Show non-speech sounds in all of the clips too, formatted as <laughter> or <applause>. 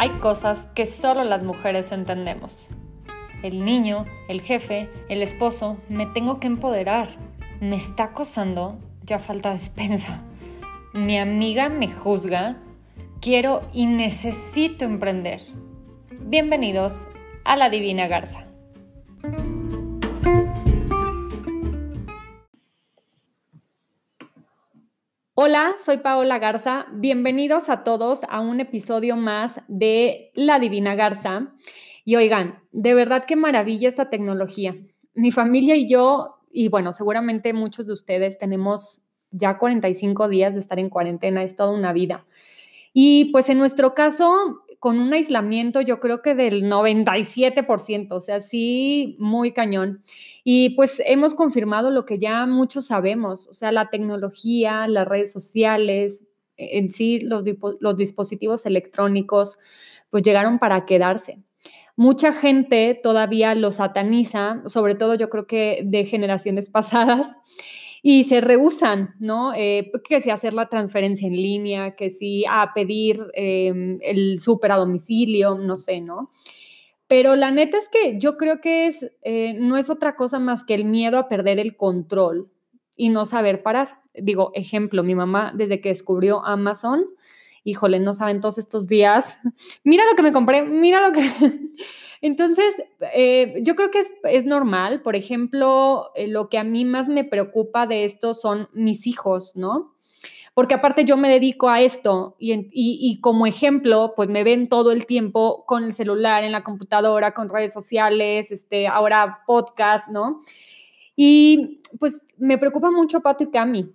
Hay cosas que solo las mujeres entendemos. El niño, el jefe, el esposo, me tengo que empoderar. Me está acosando, ya falta despensa. Mi amiga me juzga. Quiero y necesito emprender. Bienvenidos a la Divina Garza. Hola, soy Paola Garza. Bienvenidos a todos a un episodio más de La Divina Garza. Y oigan, de verdad qué maravilla esta tecnología. Mi familia y yo, y bueno, seguramente muchos de ustedes tenemos ya 45 días de estar en cuarentena, es toda una vida. Y pues en nuestro caso, con un aislamiento yo creo que del 97%, o sea, sí, muy cañón. Y pues hemos confirmado lo que ya muchos sabemos, o sea, la tecnología, las redes sociales, en sí los, los dispositivos electrónicos, pues llegaron para quedarse. Mucha gente todavía lo sataniza, sobre todo yo creo que de generaciones <laughs> pasadas, y se rehusan, ¿no? Eh, que si hacer la transferencia en línea, que si a pedir em, el súper a domicilio, no sé, ¿no? Pero la neta es que yo creo que es, eh, no es otra cosa más que el miedo a perder el control y no saber parar. Digo, ejemplo, mi mamá desde que descubrió Amazon, híjole, no saben todos estos días, <laughs> mira lo que me compré, mira lo que... <laughs> Entonces, eh, yo creo que es, normal. Por ejemplo, eh, lo que a mí más me preocupa de esto son mis hijos, ¿no? Porque aparte yo me dedico a esto y, como ejemplo, pues me ven todo el tiempo con el celular, en la computadora, con redes sociales, este, ahora podcast, ¿no? Y pues me preocupa mucho Pato y Cami.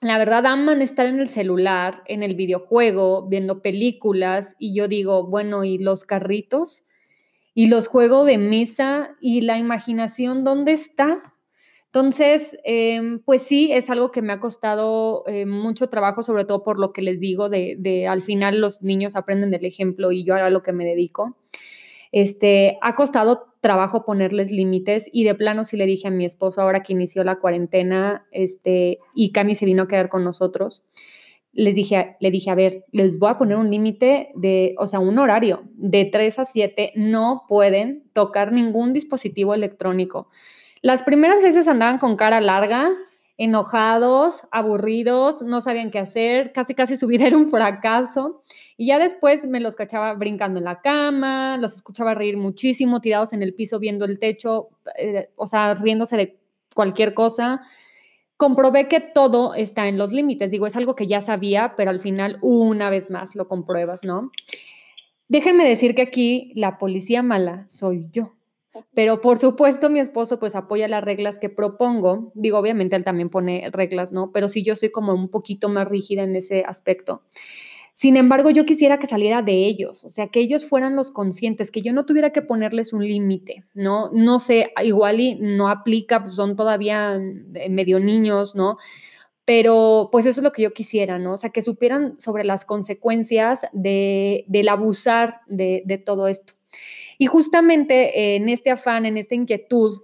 La verdad aman estar en el celular, en el videojuego, viendo películas y yo digo, bueno, ¿y los carritos? y los juegos de mesa y la imaginación, ¿dónde está? Entonces, em, pues sí, es algo que me ha costado eh, mucho trabajo, sobre todo por lo que les digo, de, al final los niños aprenden del ejemplo y yo a lo que me dedico. Este, ha costado trabajo ponerles límites y de plano sí le dije a mi esposo ahora que inició la cuarentena, este, y Cami se vino a quedar con nosotros, les dije, le dije, a ver, les voy a poner un límite de, o sea, un horario de 3 a 7, no pueden tocar ningún dispositivo electrónico. Las primeras veces andaban con cara larga, enojados, aburridos, no sabían qué hacer, casi casi su <laughs> vida era un fracaso. Y ya después me los cachaba brincando en la cama, los escuchaba reír muchísimo, tirados en el piso viendo el techo, eh, o sea, riéndose de cualquier cosa comprobé que todo está en los límites. Digo, es algo que ya sabía, pero al final una vez más lo compruebas, ¿no? Déjenme decir que aquí la policía mala soy yo. Pero por supuesto mi esposo pues apoya las reglas que propongo. Digo, obviamente él también pone reglas, ¿no? Pero sí yo soy como un poquito más rígida en ese aspecto. Sin embargo, yo quisiera que saliera de ellos, o sea, que ellos fueran los conscientes, que yo no tuviera que ponerles un límite, ¿no? No sé, igual y no aplica, pues son todavía medio niños, ¿no? Pero pues eso es lo que yo quisiera, ¿no? O sea, que supieran sobre las consecuencias de, del abusar de, de todo esto. Y justamente en este afán, en esta inquietud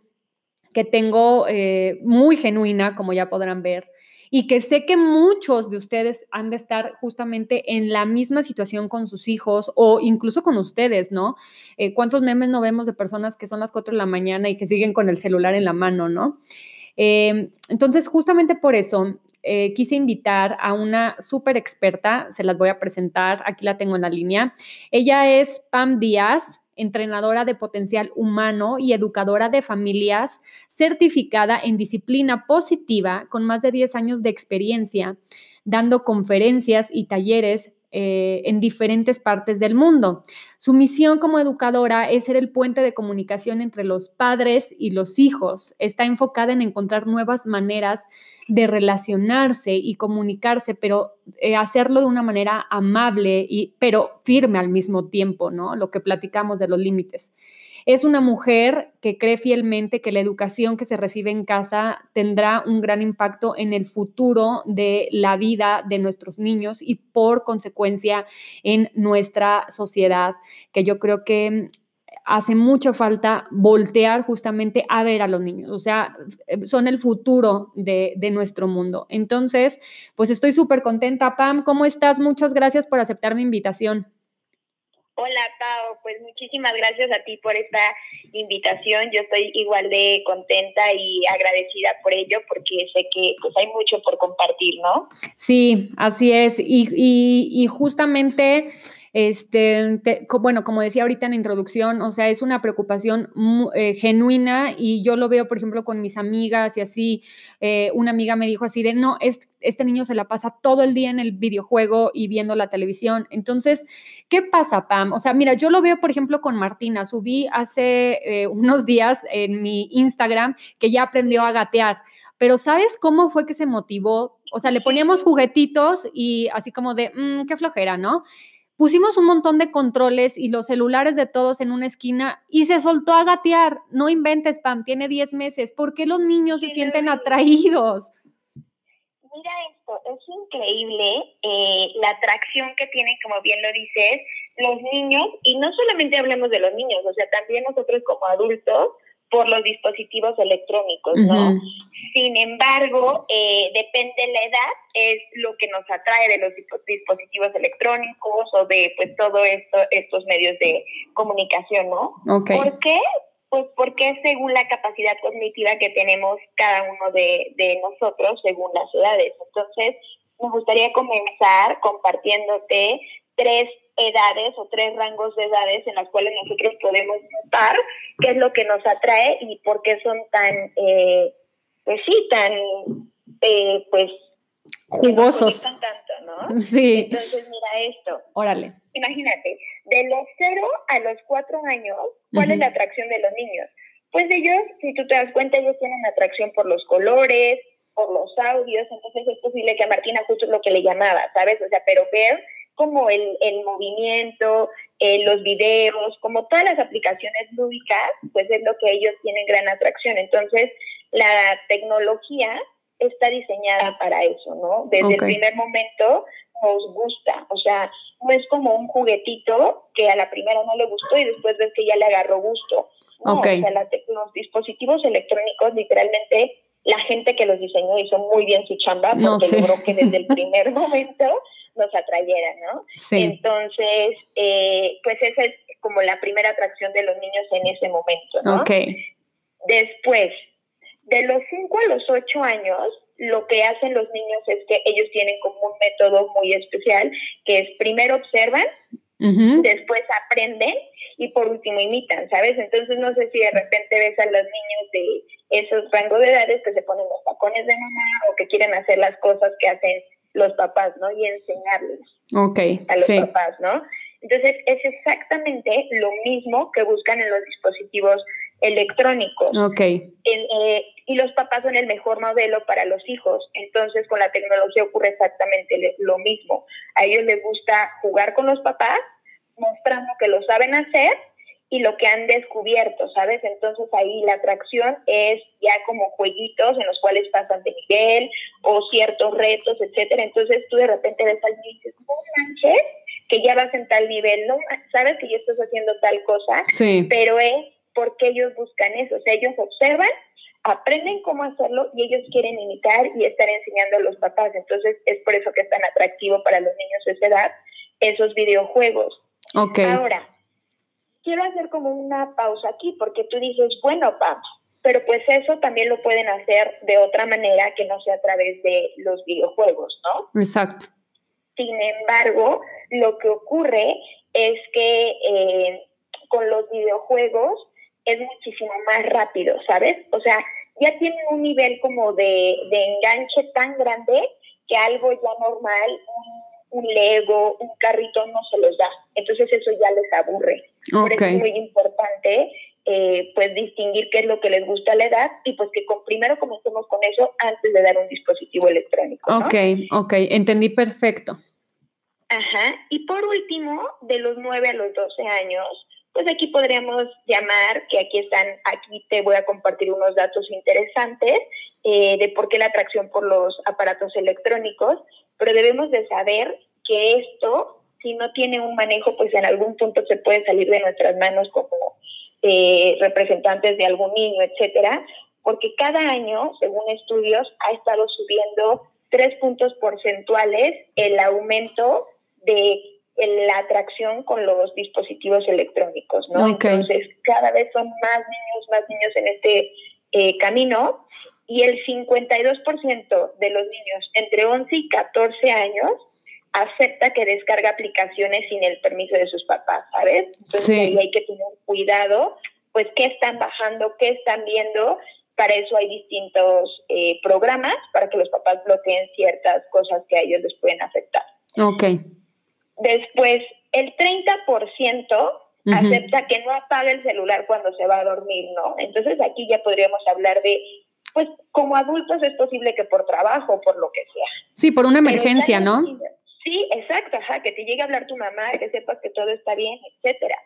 que tengo eh, muy genuina, como ya podrán ver, y que sé que muchos de ustedes han de estar justamente en la misma situación con sus hijos o incluso con ustedes, ¿no? Eh, ¿Cuántos memes no vemos de personas que son las 4 de la mañana y que siguen con el celular en la mano, ¿no? Eh, entonces, justamente por eso eh, quise invitar a una súper experta, se las voy a presentar, aquí la tengo en la línea. Ella es Pam Díaz, entrenadora de potencial humano y educadora de familias, certificada en disciplina positiva con más de 10 años de experiencia, dando conferencias y talleres eh, en diferentes partes del mundo. Su misión como educadora es ser el puente de comunicación entre los padres y los hijos. Está enfocada en encontrar nuevas maneras de relacionarse y comunicarse, pero eh, hacerlo de una manera amable, y, pero firme al mismo tiempo, ¿no? Lo que platicamos de los límites. Es una mujer que cree fielmente que la educación que se recibe en casa tendrá un gran impacto en el futuro de la vida de nuestros niños y por consecuencia en nuestra sociedad, que yo creo que hace mucha falta voltear justamente a ver a los niños, o sea, son el futuro de, nuestro mundo. Entonces, pues estoy súper contenta. Pam, ¿cómo estás? Muchas gracias por aceptar mi invitación. Hola Pau, pues muchísimas gracias a ti por esta invitación. Yo estoy igual de contenta y agradecida por ello porque sé que pues hay mucho por compartir, ¿no? Sí, así es. Y, y, y justamente este, bueno, como decía ahorita en la introducción, o sea, es una preocupación eh, genuina y yo lo veo, por ejemplo, con mis amigas y así, eh, una amiga me dijo así de, no, este, este, niño se la pasa todo el día en el videojuego y viendo la televisión. Entonces, ¿qué pasa, Pam? O sea, mira, yo lo veo, por ejemplo, con Martina. Subí hace eh, unos días en mi Instagram que ya aprendió a gatear pero ¿sabes cómo fue que se motivó? O sea, le poníamos juguetitos y así como de, mmm, qué flojera, ¿no? Pusimos un montón de controles y los celulares de todos en una esquina y se soltó a gatear. No inventes, Pam, tiene 10 meses. ¿Por qué los niños se sienten atraídos? Mira esto, es increíble eh, la atracción que tienen, como bien lo dices, los niños, y no solamente hablemos de los niños, o sea, también nosotros como adultos, por los dispositivos electrónicos, ¿no? Sin embargo, eh, depende la edad, es lo que nos atrae de los dispositivos electrónicos o de pues todo esto, estos medios de comunicación, ¿no? ¿Por qué? Pues porque según la capacidad cognitiva que tenemos cada uno de, de nosotros, según las edades. Entonces, me gustaría comenzar compartiéndote tres edades o tres rangos de edades en las cuales nosotros podemos notar qué es lo que nos atrae y por qué son tan, eh, pues sí, tan, eh, pues... Jugosos. tanto, ¿no? <laughs> Sí. Entonces, mira esto. Órale. Imagínate, de los cero a los cuatro años, ¿cuál es la atracción de los niños? Pues ellos, si tú te das cuenta, ellos tienen atracción por los colores, por los audios, entonces es posible que a Martina justo es lo que le llamaba, ¿sabes? O sea, pero ver como el, el movimiento, eh, los videos, como todas las aplicaciones lúdicas, pues es lo que ellos tienen gran atracción. Entonces, la tecnología está diseñada para eso, ¿no? Desde el primer momento nos gusta, o sea, no es como un juguetito que a la primera no le gustó y después ves que ya le agarró gusto. No, o sea, los dispositivos electrónicos literalmente la gente que los diseñó hizo muy bien su chamba porque logró que desde el <laughs> primer momento nos atrayera, ¿no? Sí. Entonces, eh, pues esa es como la primera atracción de los niños en ese momento, ¿no? Ok. Después, de los 5 a los 8 años, lo que hacen los niños es que ellos tienen como un método muy especial, que es primero observan, después aprenden y por último imitan, ¿sabes? Entonces no sé si de repente ves a los niños de esos rangos de edades que se ponen los tacones de mamá o que quieren hacer las cosas que hacen los papás, ¿no? Y enseñarles a los papás, ¿no? Entonces, es exactamente lo mismo que buscan en los dispositivos electrónicos. Ok. Eh, y los papás son el mejor modelo para los hijos. Entonces, con la tecnología ocurre exactamente lo mismo. A ellos les gusta jugar con los papás, mostrando que lo saben hacer y lo que han descubierto, ¿sabes? Entonces ahí la atracción es ya como jueguitos en los cuales pasan de nivel o ciertos retos, etcétera. Entonces tú de repente ves al niño y dices, no manches, que ya vas en tal nivel, no sabes que ya estás haciendo tal cosa, sí. pero es porque ellos buscan eso, o sea, ellos observan, aprenden cómo hacerlo y ellos quieren imitar y estar enseñando a los papás. Entonces es por eso que es tan atractivo para los niños de esa edad esos videojuegos. Okay. Ahora, quiero hacer como una pausa aquí porque tú dices, bueno, papá, pero pues eso también lo pueden hacer de otra manera que no sea a través de los videojuegos, ¿no? Exacto. Sin embargo, lo que ocurre es que eh, con los videojuegos es muchísimo más rápido, ¿sabes? O sea, ya tienen un nivel como de, de enganche tan grande que algo ya normal, un un Lego, un carrito no se los da. Entonces eso ya les aburre. Por eso es muy importante eh, pues distinguir qué es lo que les gusta a la edad y pues que con, primero comencemos con eso antes de dar un dispositivo electrónico. ¿no? Ok, ok, entendí perfecto. Ajá, y por último, de los 9 a los 12 años, pues aquí podríamos llamar, que aquí están, aquí te voy a compartir unos datos interesantes eh, de por qué la atracción por los aparatos electrónicos, pero debemos de saber que esto, si no tiene un manejo, pues en algún punto se puede salir de nuestras manos como eh, representantes de algún niño, etcétera, porque cada año, según estudios, ha estado subiendo tres puntos porcentuales el aumento de la atracción con los dispositivos electrónicos, ¿no? Entonces, cada vez son más niños, más niños en este eh, camino y el 52% de los niños entre 11 y 14 años acepta que descarga aplicaciones sin el permiso de sus papás, ¿sabes? Entonces ahí hay que tener cuidado, pues qué están bajando, qué están viendo. Para eso hay distintos eh, programas para que los papás bloqueen ciertas cosas que a ellos les pueden afectar. Ok. Después, el 30% acepta que no apague el celular cuando se va a dormir, ¿no? Entonces aquí ya podríamos hablar de, pues como adultos es posible que por trabajo, por lo que sea. Sí, por una emergencia, ¿no? Sí, exacto, ajá, que te llegue a hablar tu mamá, que sepas que todo está bien, etcétera.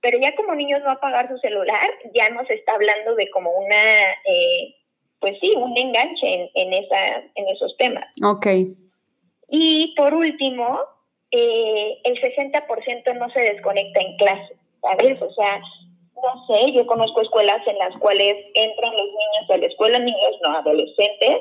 Pero ya como niños no apagar su celular, ya nos está hablando de como una, eh, pues sí, un enganche en, esa, en esos temas. Ok. Y por último, eh, el 60% no se desconecta en clase, ¿sabes? O sea, no sé, yo conozco escuelas en las cuales entran los niños a la escuela, niños no adolescentes,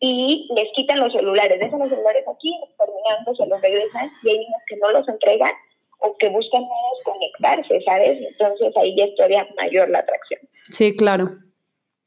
y les quitan los celulares, dejan los celulares aquí, terminando se los regresan y hay niños que no los entregan o que buscan no desconectarse, ¿sabes? Entonces ahí ya es todavía mayor la atracción. Sí, claro.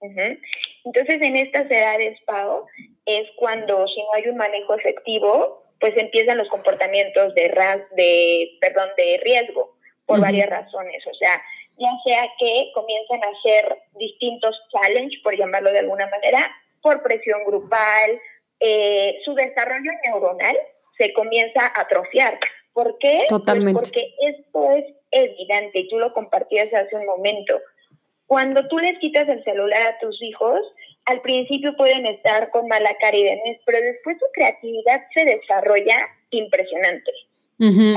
Entonces en estas edades, Pau, es cuando si no hay un manejo efectivo, pues empiezan los comportamientos de, ras, de, perdón, de riesgo por varias razones. O sea, ya sea que comienzan a hacer distintos challenge, por llamarlo de alguna manera, por presión grupal, eh, su desarrollo neuronal se comienza a atrofiar. ¿Por qué? Pues porque esto es evidente y tú lo compartías hace un momento. Cuando tú les quitas el celular a tus hijos, al principio pueden estar con mala cara y demás, pero después su creatividad se desarrolla impresionante.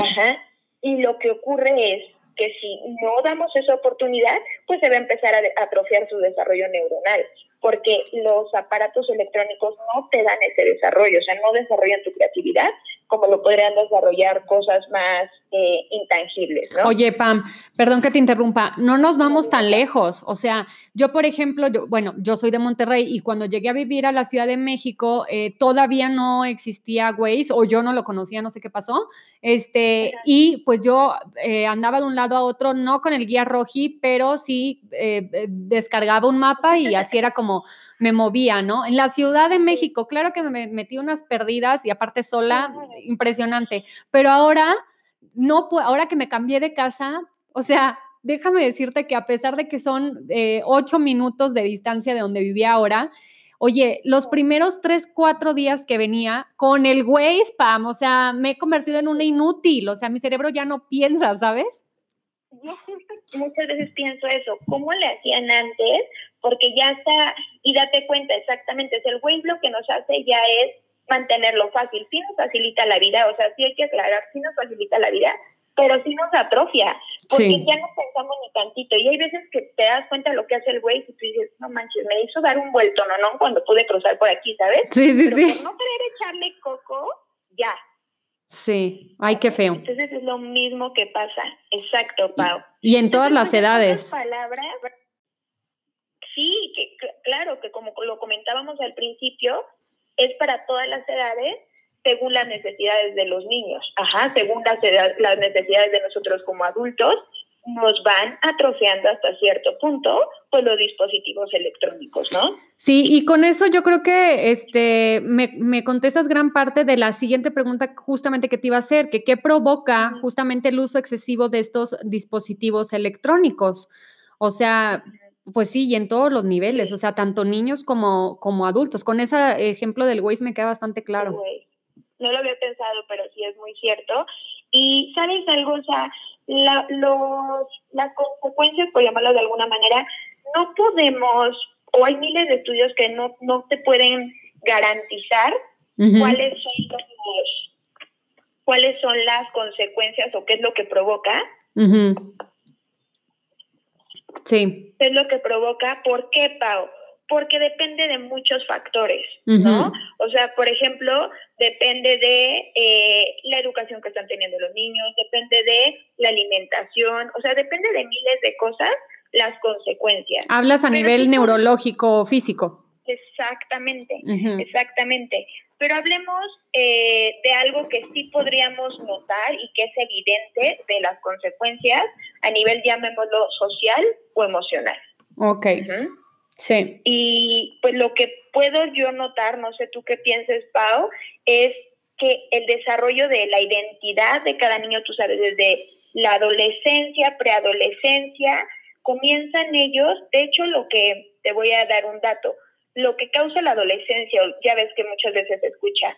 Ajá. Y lo que ocurre es que si no damos esa oportunidad, pues se va a empezar a atrofiar su desarrollo neuronal porque los aparatos electrónicos no te dan ese desarrollo, o sea, no desarrollan tu creatividad como lo podrían desarrollar cosas más eh, intangibles, ¿no? Oye, Pam, perdón que te interrumpa, no nos vamos tan lejos. O sea, yo, por ejemplo, yo, bueno, yo soy de Monterrey y cuando llegué a vivir a la Ciudad de México, eh, todavía no existía Waze o yo no lo conocía, no sé qué pasó. Este, y pues yo eh, andaba de un lado a otro, no con el guía roji, pero sí descargaba un mapa y así era como me movía, ¿no? En la Ciudad de México, claro que me metí unas perdidas y aparte sola, impresionante. Pero ahora no ahora que me cambié de casa, o sea, déjame decirte que a pesar de que son eh, ocho minutos de distancia de donde vivía ahora, oye, los primeros tres, cuatro días que venía con el Waze, Pam, o sea, me he convertido en una inútil, o sea, mi cerebro ya no piensa, ¿sabes? Yo <laughs> muchas veces pienso eso, ¿cómo le hacían antes? Porque ya está, y date cuenta exactamente, es el Waze lo que nos hace ya es mantenerlo fácil. Sí nos facilita la vida, o sea, sí hay que aclarar, sí nos facilita la vida, pero sí nos atrofia, porque ya no pensamos ni tantito. Y hay veces que te das cuenta de lo que hace el güey y tú dices, no manches, me hizo dar un vuelto, no, no, cuando pude cruzar por aquí, ¿sabes? Sí, sí, sí. Por no querer echarle coco, ya. Sí, ay, qué feo. Entonces es lo mismo que pasa, exacto, Pau. Y, en todas las edades. Palabras, sí, que claro, que como lo comentábamos al principio, es para todas las edades según las necesidades de los niños. Ajá, según las, las necesidades de nosotros como adultos, nos van atrofiando hasta cierto punto pues los dispositivos electrónicos, ¿no? Sí, y con eso yo creo que este me, me, contestas gran parte de la siguiente pregunta justamente que te iba a hacer, que qué provoca justamente el uso excesivo de estos dispositivos electrónicos. O sea, pues sí, y en todos los niveles, o sea, tanto niños como, como adultos. Con ese ejemplo del Waze me queda bastante claro. No lo había pensado, pero sí es muy cierto. Y sabes algo, o sea, la, los, las consecuencias, por llamarlo de alguna manera, no podemos, o hay miles de estudios que no, no te pueden garantizar cuáles son los, cuáles son las consecuencias o qué es lo que provoca. Sí. Es lo que provoca. ¿Por qué, Pau? Porque depende de muchos factores, ¿no? O sea, por ejemplo, depende de eh, la educación que están teniendo los niños, depende de la alimentación, o sea, depende de miles de cosas las consecuencias. Hablas a nivel neurológico o físico. Exactamente, exactamente. Pero hablemos eh, de algo que sí podríamos notar y que es evidente de las consecuencias a nivel, llamémoslo, social o emocional. Ok. Sí. Y pues lo que puedo yo notar, no sé tú qué pienses, Pau, es que el desarrollo de la identidad de cada niño, tú sabes, desde la adolescencia, preadolescencia, comienzan ellos, de hecho lo que te voy a dar un dato, lo que causa la adolescencia, ya ves que muchas veces se escucha,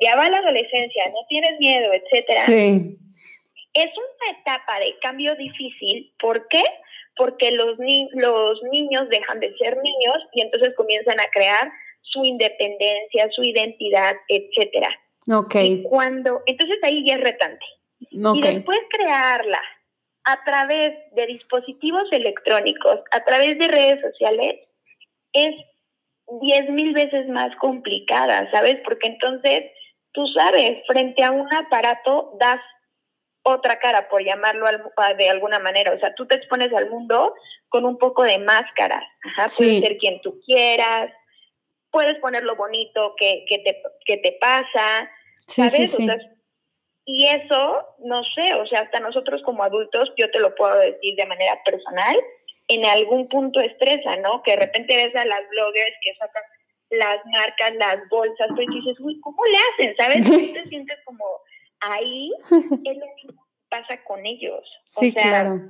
ya va la adolescencia, no tienes miedo, etcétera. Sí. Es una etapa de cambio difícil, ¿por qué? Porque los, los niños dejan de ser niños y entonces comienzan a crear su independencia, su identidad, etcétera. Ok. Y cuando, entonces ahí ya es retante. Y después crearla a través de dispositivos electrónicos, a través de redes sociales, es diez mil veces más complicada, ¿sabes? Porque entonces, tú sabes, frente a un aparato das otra cara, por llamarlo de alguna manera. O sea, tú te expones al mundo con un poco de máscara. Ajá, Puedes ser quien tú quieras, puedes poner lo bonito que, que, te, que te pasa, ¿sabes? y eso, no sé, o sea, hasta nosotros como adultos, yo te lo puedo decir de manera personal, en algún punto estresa, ¿no? Que de repente ves a las bloggers que sacan las marcas, las bolsas, pues dices, uy, ¿cómo le hacen? ¿Sabes? Tú te sientes como ahí, <laughs> es lo mismo que pasa con ellos. Sí, o sea, claro.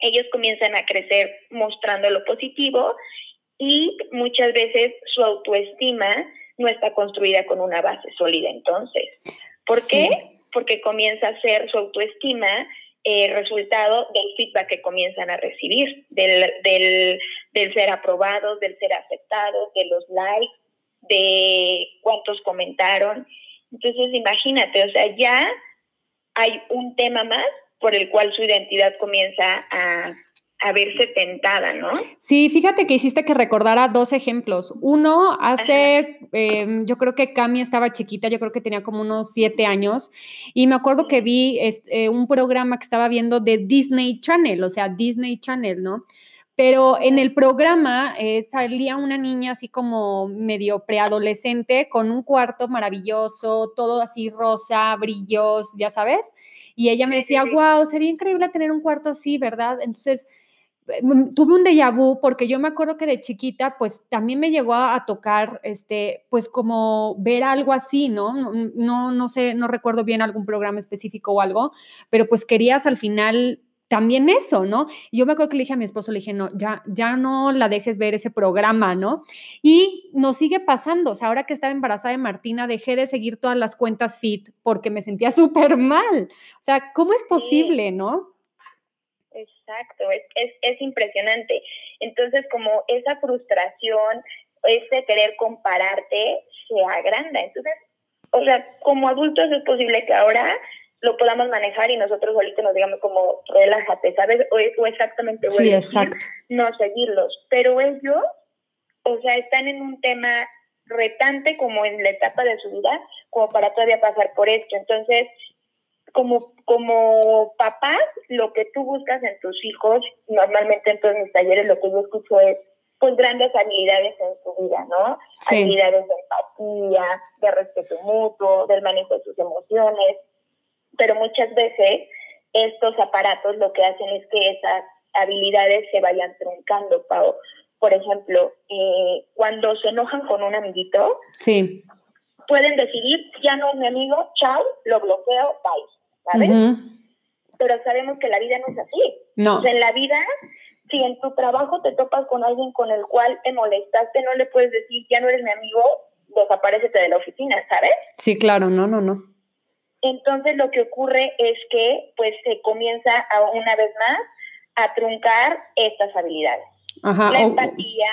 Ellos comienzan a crecer mostrando lo positivo y muchas veces su autoestima no está construida con una base sólida entonces. ¿Por qué? Porque comienza a ser su autoestima eh, resultado del feedback que comienzan a recibir, del, del, del ser aprobados, del ser aceptados, de los likes, de cuántos comentaron. Entonces, imagínate, o sea, ya hay un tema más por el cual su identidad comienza a, a verse tentada, ¿no? Sí, fíjate que hiciste que recordara dos ejemplos. Uno, hace, em, yo creo que Cami estaba chiquita, yo creo que tenía como unos siete años, y me acuerdo que vi este, un programa que estaba viendo de Disney Channel, o sea, Disney Channel, ¿no? Pero en el programa eh, salía una niña así como medio preadolescente con un cuarto maravilloso, todo así rosa, brillos, ya sabes. Y ella me decía, wow, sería increíble tener un cuarto así, ¿verdad? Entonces, tuve un déjà vu porque yo me acuerdo que de chiquita, pues también me llegó a, tocar, este, pues como ver algo así, ¿no? ¿no? No, sé, no recuerdo bien algún programa específico o algo, pero pues querías al final también eso, ¿no? Y yo me acuerdo que le dije a mi esposo, le dije, no, ya, ya no la dejes ver ese programa, ¿no? Y nos sigue pasando, o sea, ahora que estaba embarazada de Martina, dejé de seguir todas las cuentas fit porque me sentía <laughs> súper mal. O sea, ¿cómo es posible, no? Exacto, es, es, es impresionante. Entonces, como esa frustración, ese querer compararte, se agranda. Entonces, o sea, como adultos es posible que ahora lo podamos manejar y nosotros ahorita nos digamos como relájate, ¿sabes? O, o exactamente sí, exacto. no seguirlos. Pero ellos, o sea, están en un tema retante como en la etapa de su vida, como para todavía pasar por esto. Entonces, como, como papás, lo que tú buscas en tus hijos, normalmente en todos mis talleres lo que yo escucho es pues grandes habilidades en su vida, ¿no? Habilidades de empatía, de respeto mutuo, del manejo de sus emociones, pero muchas veces estos aparatos lo que hacen es que esas habilidades se vayan truncando, Pau. Por ejemplo, eh, cuando se enojan con un amiguito, sí. pueden decidir, ya no es mi amigo, chao, lo bloqueo, bye. ¿Sabes? Pero sabemos que la vida no es así. No. en la vida, si en tu trabajo te topas con alguien con el cual te molestaste, no le puedes decir, ya no eres mi amigo, desaparecete de la oficina, ¿sabes? Sí, claro, no, no, no. Entonces lo que ocurre es que pues se comienza a, una vez más a truncar estas habilidades. Ajá, la empatía,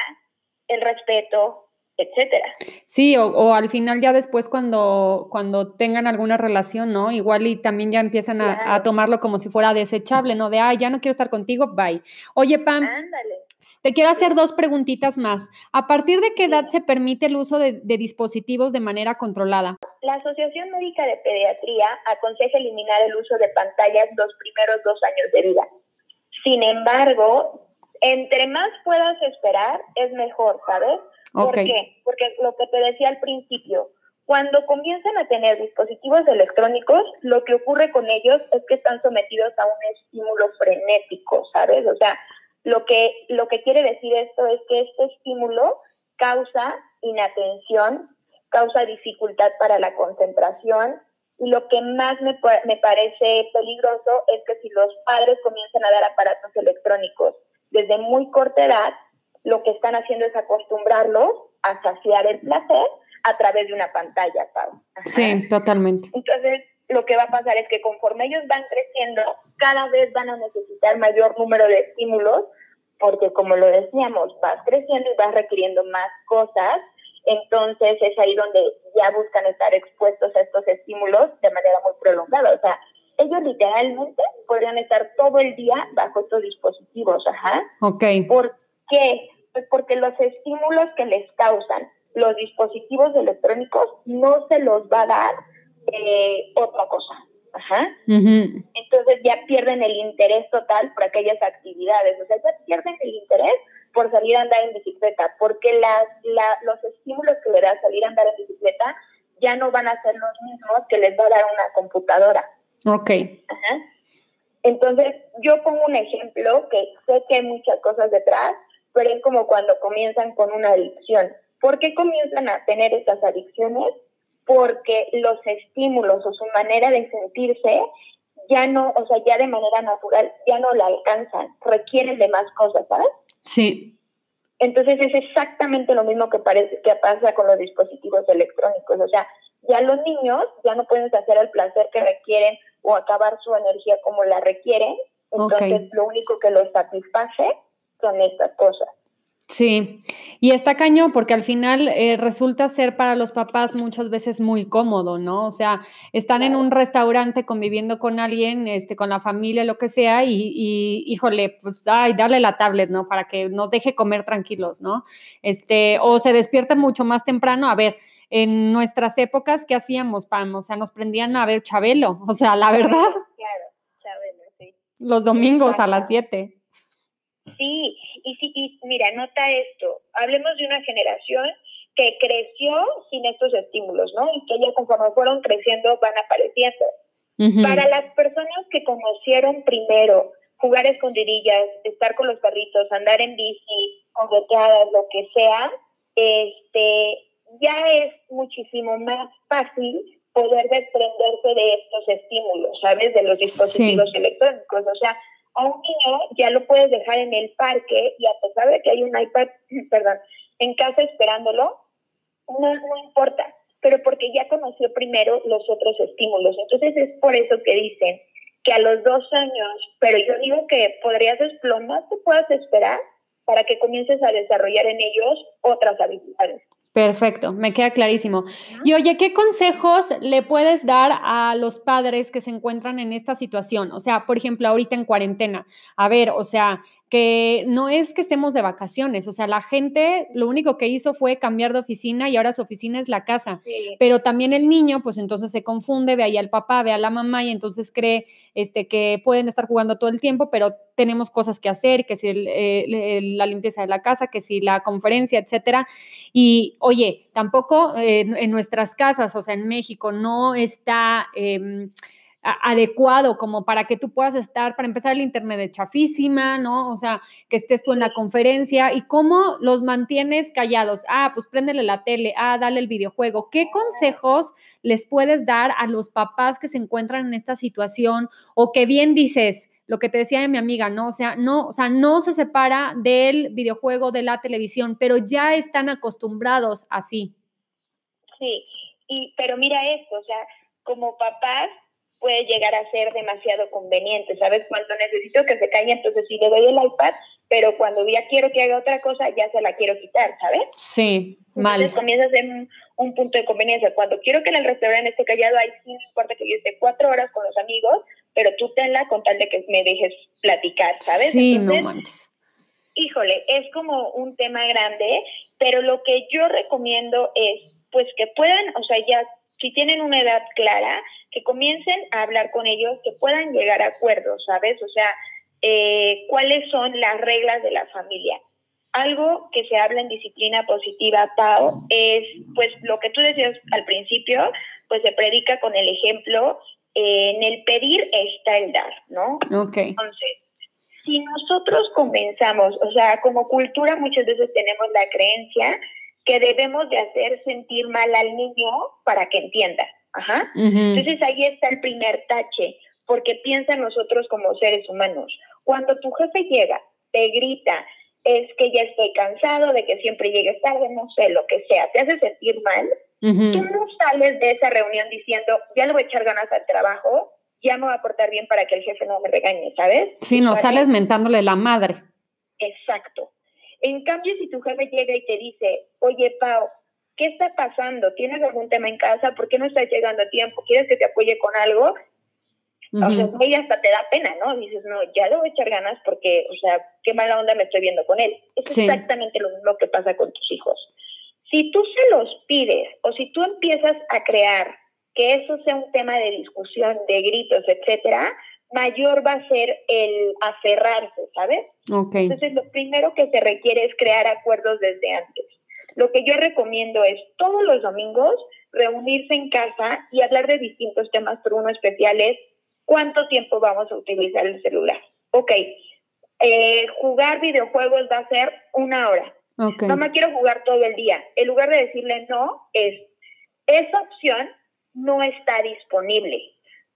el respeto, etcétera. Sí, o, al final ya después cuando, cuando tengan alguna relación, ¿no? Igual y también ya empiezan a, tomarlo como si fuera desechable, ¿no? De, ay, ya no quiero estar contigo, bye. Oye, Pam. Te quiero hacer dos preguntitas más. ¿A partir de qué edad se permite el uso de, de, dispositivos de manera controlada? La Asociación Médica de Pediatría aconseja eliminar el uso de pantallas los primeros dos años de vida. Sin embargo, entre más puedas esperar, es mejor, ¿sabes? ¿Por qué? Porque lo que te decía al principio, cuando comienzan a tener dispositivos electrónicos, lo que ocurre con ellos es que están sometidos a un estímulo frenético, ¿sabes? O sea, lo que, lo que quiere decir esto es que este estímulo causa inatención, causa dificultad para la concentración y lo que más me, me parece peligroso es que si los padres comienzan a dar aparatos electrónicos desde muy corta edad, lo que están haciendo es acostumbrarlos a saciar el placer a través de una pantalla, Pau. Sí, totalmente. Entonces, lo que va a pasar es que conforme ellos van creciendo, cada vez van a necesitar mayor número de estímulos, porque como lo decíamos, vas creciendo y vas requiriendo más cosas, entonces es ahí donde ya buscan estar expuestos a estos estímulos de manera muy prolongada. O sea, ellos literalmente podrían estar todo el día bajo estos dispositivos, ajá. Ok. ¿Por qué? Pues porque los estímulos que les causan los dispositivos electrónicos no se los va a dar eh, otra cosa. Ajá. Entonces ya pierden el interés total por aquellas actividades, o sea, ya pierden el interés por salir a andar en bicicleta, porque las, los estímulos que le da salir a andar en bicicleta ya no van a ser los mismos que les va a dar una computadora. Ok. Ajá. Entonces, yo pongo un ejemplo que sé que hay muchas cosas detrás, pero es como cuando comienzan con una adicción. ¿Por qué comienzan a tener estas adicciones? Porque los estímulos o su manera de sentirse ya no, o sea, ya de manera natural, ya no la alcanzan, requieren de más cosas, ¿sabes? Sí. Entonces es exactamente lo mismo que, parece, que pasa con los dispositivos electrónicos, o sea, ya los niños ya no pueden hacer el placer que requieren o acabar su energía como la requieren, entonces lo único que los satisface son estas cosas. Sí, y está cañón porque al final eh, resulta ser para los papás muchas veces muy cómodo, ¿no? O sea, están en un restaurante conviviendo con alguien, este, con la familia, lo que sea, y, y, híjole, pues, ay, darle la tablet, ¿no? Para que nos deje comer tranquilos, ¿no? Este, o se despiertan mucho más temprano, a ver, en nuestras épocas, ¿qué hacíamos, Pam? O sea, nos prendían a ver Chabelo, <laughs> o sea, la verdad. Claro, Chabelo, sí. Los domingos a las 7. Sí, y sí, y mira, nota esto, hablemos de una generación que creció sin estos estímulos, ¿no? Y que ya conforme fueron creciendo van apareciendo. Para las personas que conocieron primero jugar escondidillas, estar con los perritos, andar en bici, jugueteadas, lo que sea, este, ya es muchísimo más fácil poder desprenderse de estos estímulos, ¿sabes? De los dispositivos electrónicos. O sea, a un niño ya lo puedes dejar en el parque y a pesar de que hay un iPad, <clears throat> perdón, en casa esperándolo, no, no importa, pero porque ya conoció primero los otros estímulos. Entonces es por eso que dicen que a los dos años, pero yo digo que podrías, lo más que puedas esperar para que comiences a desarrollar en ellos otras habilidades. Perfecto, me queda clarísimo. Y oye, ¿qué consejos le puedes dar a los padres que se encuentran en esta situación? O sea, por ejemplo, ahorita en cuarentena. A ver, o sea, que no es que estemos de vacaciones, o sea, la gente lo único que hizo fue cambiar de oficina y ahora su oficina es la casa, pero también el niño, pues entonces se confunde, ve ahí al papá, ve a la mamá y entonces cree este, que pueden estar jugando todo el tiempo, pero tenemos cosas que hacer, que si eh, la limpieza de la casa, que si la conferencia, etcétera. Y oye, tampoco eh, en nuestras casas, o sea, en México no está... Em, adecuado como para que tú puedas estar, para empezar el internet de chafísima, ¿no? O sea, que estés tú en la conferencia y cómo los mantienes callados. Ah, pues préndele la tele, ah, dale el videojuego. ¿Qué consejos les puedes dar a los papás que se encuentran en esta situación o que bien dices, lo que te decía de mi amiga, ¿no? O sea, no, o sea, no se separa del videojuego, de la televisión, pero ya están acostumbrados así. Sí, y, pero mira esto, o sea, como papás puede llegar a ser demasiado conveniente, ¿sabes? Cuando necesito que se calle, entonces sí le doy el iPad, pero cuando ya quiero que haga otra cosa, ya se la quiero quitar, ¿sabes? Sí, mal. Entonces comienza a ser un, punto de conveniencia. Cuando quiero que en el restaurante esté callado, ahí sí importa que yo esté cuatro horas con los amigos, pero tú tenla con tal de que me dejes platicar, ¿sabes? Sí, no manches. Híjole, es como un tema grande, pero lo que yo recomiendo es, pues que puedan, o sea, ya si tienen una edad clara, que comiencen a hablar con ellos, que puedan llegar a acuerdos, ¿sabes? O sea, eh, cuáles son las reglas de la familia. algo que se habla en disciplina positiva, Pau, es pues lo que tú decías al principio, pues se predica con el ejemplo, en el pedir está el dar, ¿no? Ok. Entonces, si nosotros comenzamos, o sea, como cultura muchas veces tenemos la creencia que debemos de hacer sentir mal al niño para que entienda. Ajá. Entonces ahí está el primer tache, porque piensa en nosotros como seres humanos. Cuando tu jefe llega, te grita, es que ya estoy cansado de que siempre llegues tarde, no sé, lo que sea, te hace sentir mal, tú no sales de esa reunión diciendo, ya le voy a echar ganas al trabajo, ya me voy a portar bien para que el jefe no me regañe, ¿sabes? Sí, no, sales mentándole la madre. Exacto. En cambio, si tu jefe llega y te dice, oye, Pau, ¿qué está pasando? ¿Tienes algún tema en casa? ¿Por qué no estás llegando a tiempo? ¿Quieres que te apoye con algo? O sea, hasta te da pena, ¿no? Dices, no, ya le voy a echar ganas porque, o sea, qué mala onda me estoy viendo con él. Es exactamente lo mismo que pasa con tus hijos. Si tú se los pides o si tú empiezas a crear que eso sea un tema de discusión, de gritos, etcétera, mayor va a ser el aferrarse, ¿sabes? Okay. Entonces, lo primero que se requiere es crear acuerdos desde antes. Lo que yo recomiendo es todos los domingos reunirse en casa y hablar de distintos temas, pero uno especial es ¿Cuánto tiempo vamos a utilizar el celular? Ok, eh, jugar videojuegos va a ser una hora. Okay. Mamá, quiero jugar todo el día. En lugar de decirle no, es, esa opción no está disponible,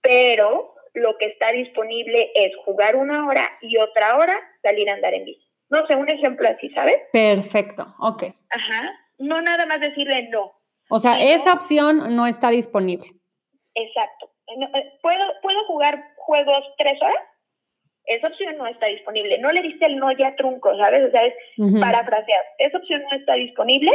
pero lo que está disponible es jugar una hora y otra hora salir a andar en bici. No sé, un ejemplo así, ¿sabes? Perfecto, ok. Ajá, no nada más decirle no. O sea, esa opción no está disponible. Exacto. Eh, ¿Puedo, ¿Puedo jugar juegos tres horas? Esa opción no está disponible. No le diste el no ya trunco, ¿sabes? O sea, es parafrasear. Esa opción no está disponible,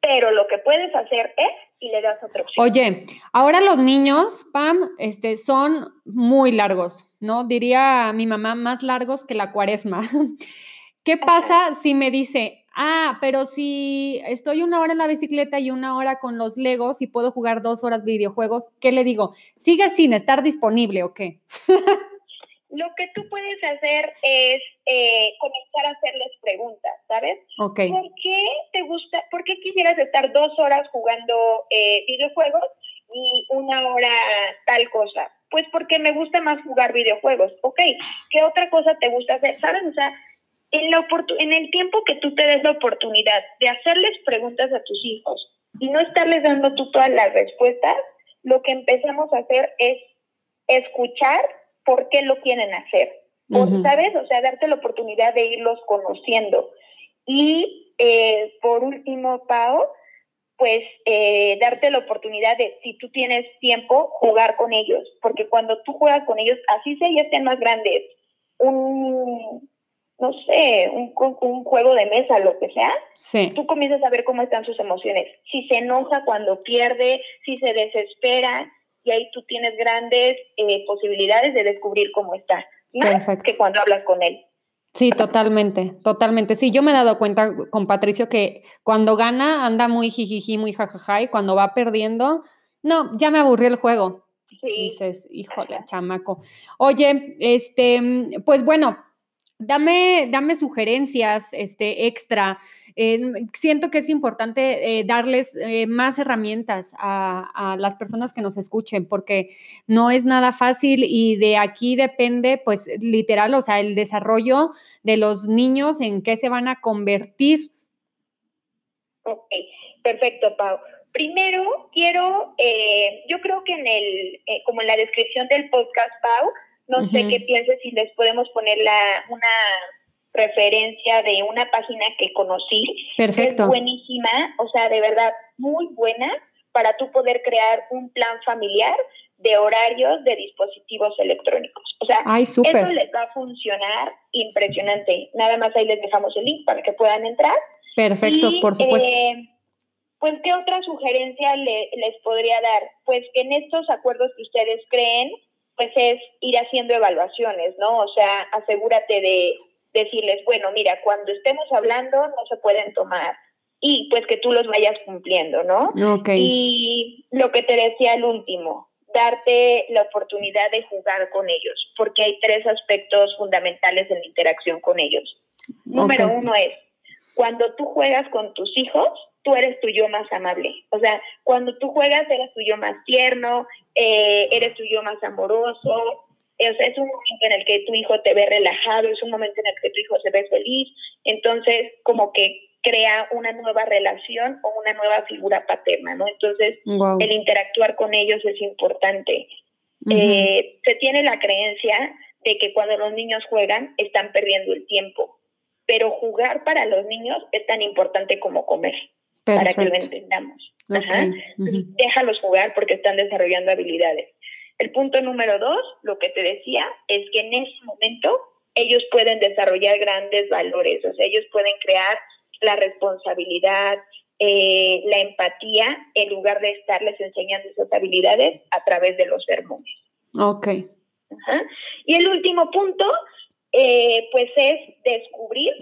pero lo que puedes hacer es y le das otra opción. Oye, ahora los niños, Pam, este, son muy largos, ¿no? Diría mi mamá, más largos que la cuaresma. <laughs> ¿Qué pasa si me dice, Ah, pero si estoy una hora en la bicicleta y una hora con los Legos y puedo jugar dos horas videojuegos, ¿qué le digo? ¿Sigue sin estar disponible o qué? <laughs> Lo que tú puedes hacer es eh, comenzar a hacerles preguntas, ¿sabes? Ok. ¿Por qué te gusta, por qué quisieras estar dos horas jugando eh, videojuegos y una hora tal cosa? Pues porque me gusta más jugar videojuegos. Ok, ¿qué otra cosa te gusta hacer? ¿Sabes? O sea, en, la en el tiempo que tú te des la oportunidad de hacerles preguntas a tus hijos y no estarles dando tú todas las respuestas, lo que empezamos a hacer es escuchar por qué lo quieren hacer. ¿Sabes? O sea, darte la oportunidad de irlos conociendo. Y eh, por último, Pau, pues eh, darte la oportunidad de, si tú tienes tiempo, jugar con ellos. Porque cuando tú juegas con ellos, así se ya estén más grandes, un, no sé, un, un, juego de mesa, lo que sea, sí. tú comienzas a ver cómo están sus emociones. Si se enoja cuando pierde, si se desespera, y ahí tú tienes grandes eh, posibilidades de descubrir cómo está, más que cuando hablas con él. Sí, totalmente, totalmente. Sí, yo me he dado cuenta con Patricio que cuando gana anda muy jijiji, muy jajaja, y cuando va perdiendo, no, ya me aburrió el juego. Sí. Dices, híjole, chamaco. Oye, este, pues bueno, Dame, dame sugerencias este, extra. Eh, siento que es importante eh, darles eh, más herramientas a, las personas que nos escuchen, porque no es nada fácil y de aquí depende, pues literal, o sea, el desarrollo de los niños en qué se van a convertir. Ok, perfecto, Pau. Primero, quiero, yo creo que en el, como en la descripción del podcast, Pau, no sé qué pienses si les podemos poner la, una referencia de una página que conocí. Perfecto. Es buenísima, o sea, de verdad, muy buena para tú poder crear un plan familiar de horarios de dispositivos electrónicos. O sea, eso les va a funcionar impresionante. Nada más ahí les dejamos el link para que puedan entrar. Perfecto, por supuesto. Eh, pues, ¿qué otra sugerencia les podría dar? Pues que en estos acuerdos que ustedes creen, pues es ir haciendo evaluaciones, ¿no? O sea, asegúrate de decirles, bueno, mira, cuando estemos hablando no se pueden tomar y pues que tú los vayas cumpliendo, ¿no? Okay. Y lo que te decía al último, darte la oportunidad de jugar con ellos, porque hay tres aspectos fundamentales en la interacción con ellos. Número uno es, cuando tú juegas con tus hijos, tú eres tu yo más amable. O sea, cuando tú juegas, eres tu yo más tierno, eh, eres tu yo más amoroso. es un momento en el que tu hijo te ve relajado, es un momento en el que tu hijo se ve feliz. Entonces, como que crea una nueva relación o una nueva figura paterna, ¿no? Entonces, el interactuar con ellos es importante. Eh, se tiene la creencia de que cuando los niños juegan están perdiendo el tiempo, pero jugar para los niños es tan importante como comer, para que lo entendamos. Déjalos jugar porque están desarrollando habilidades. El punto número dos, lo que te decía, es que en ese momento ellos pueden desarrollar grandes valores, o sea, ellos pueden crear la responsabilidad, eh, la empatía, en lugar de estarles enseñando esas habilidades a través de los sermones. Ok. Y el último punto, eh, pues es descubrir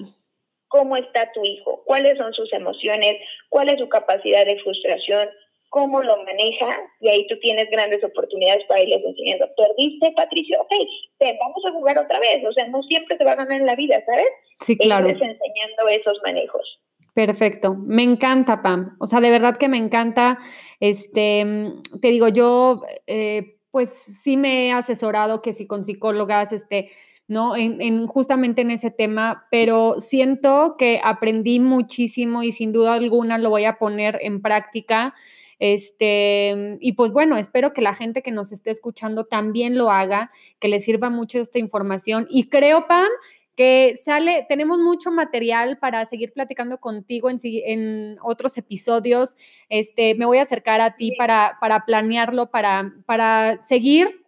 cómo está tu hijo, cuáles son sus emociones, cuál es su capacidad de frustración, cómo lo maneja, y ahí tú tienes grandes oportunidades para irles enseñando. ¿Perdiste, Patricio? Ok, vamos a jugar otra vez. O sea, no siempre te va a ganar en la vida, ¿sabes? Sí, claro. Irles enseñando esos manejos. Perfecto, me encanta, Pam. O sea, de verdad que me encanta. Este, te digo, yo, eh, pues sí me he asesorado que si con psicólogas, este, ¿no? En, justamente en ese tema, pero siento que aprendí muchísimo y sin duda alguna lo voy a poner en práctica. Este, y pues bueno, espero que la gente que nos esté escuchando también lo haga, que le sirva mucho esta información. Y creo, Pam, que sale, tenemos mucho material para seguir platicando contigo en, en otros episodios. Este, me voy a acercar a ti para, para planearlo, para, para seguir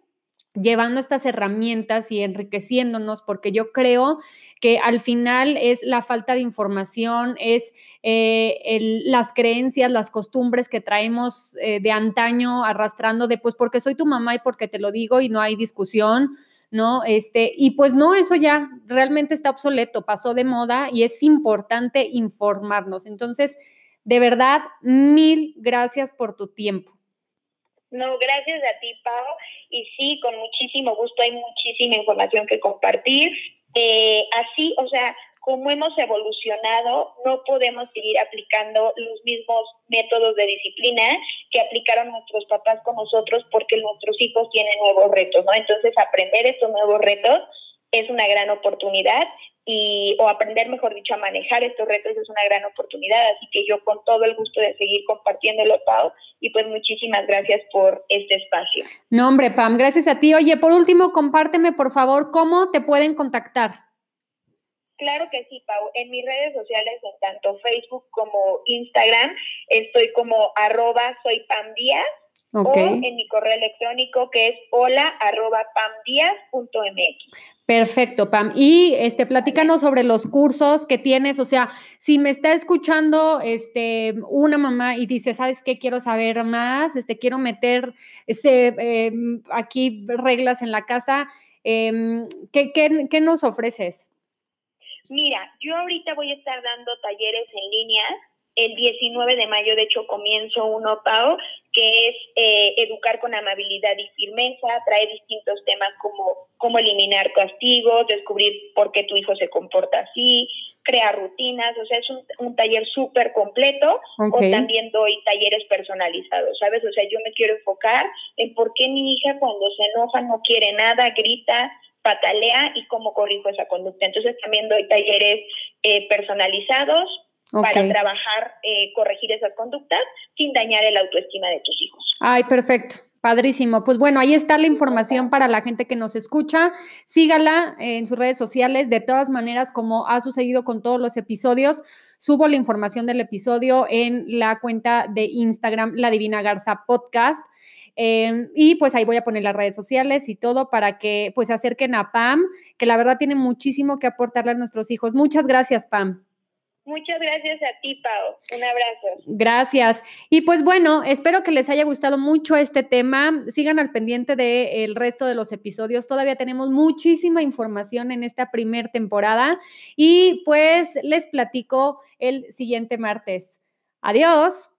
llevando estas herramientas y enriqueciéndonos, porque yo creo que al final es la falta de información, es eh, las creencias, las costumbres que traemos eh, de antaño arrastrando de, pues porque soy tu mamá y porque te lo digo y no hay discusión, ¿no? Este, y pues no, eso ya realmente está obsoleto, pasó de moda y es importante informarnos. Entonces, de verdad, mil gracias por tu tiempo. No, gracias a ti, Pau. Y sí, con muchísimo gusto hay muchísima información que compartir. Eh, así, o sea, como hemos evolucionado, no podemos seguir aplicando los mismos métodos de disciplina que aplicaron nuestros papás con nosotros porque nuestros hijos tienen nuevos retos, ¿no? Entonces, aprender estos nuevos retos es una gran oportunidad y, o aprender, mejor dicho, a manejar estos retos es una gran oportunidad. Así que yo con todo el gusto de seguir compartiéndolo, Pau, y pues muchísimas gracias por este espacio. No, hombre, Pam, gracias a ti. Oye, por último, compárteme, por favor, cómo te pueden contactar. Claro que sí, Pau. En mis redes sociales, en tanto Facebook como Instagram, estoy como arroba soy Pam Díaz o en mi correo electrónico que es hola arroba Perfecto, Pam. Y este, platícanos sobre los cursos que tienes. O sea, si me está escuchando este, una mamá y dice, ¿sabes qué? Quiero saber más, este, quiero meter ese, em, aquí reglas en la casa. Em, ¿qué, qué, qué nos ofreces? Mira, yo ahorita voy a estar dando talleres en línea el 19 de mayo, de hecho, comienzo un OPAO, que es eh, educar con amabilidad y firmeza, trae distintos temas como cómo eliminar castigos, descubrir por qué tu hijo se comporta así, crear rutinas, o sea, es un, taller súper completo, o también doy talleres personalizados, ¿sabes? O sea, yo me quiero enfocar en por qué mi hija cuando se enoja no quiere nada, grita, patalea y cómo corrijo esa conducta. Entonces también doy talleres eh, personalizados para trabajar, eh, corregir esas conductas sin dañar el autoestima de tus hijos. Ay, perfecto. Padrísimo. Pues bueno, ahí está la información para la gente que nos escucha. Sígala en sus redes sociales. De todas maneras, como ha sucedido con todos los episodios, subo la información del episodio en la cuenta de Instagram, La Divina Garza Podcast. Em, y pues ahí voy a poner las redes sociales y todo para que pues se acerquen a Pam, que la verdad tiene muchísimo que aportarle a nuestros hijos. Muchas gracias, Pam. Muchas gracias a ti, Pau. Un abrazo. Gracias. Y pues bueno, espero que les haya gustado mucho este tema. Sigan al pendiente del resto de los episodios. Todavía tenemos muchísima información en esta primer temporada y pues les platico el siguiente martes. Adiós.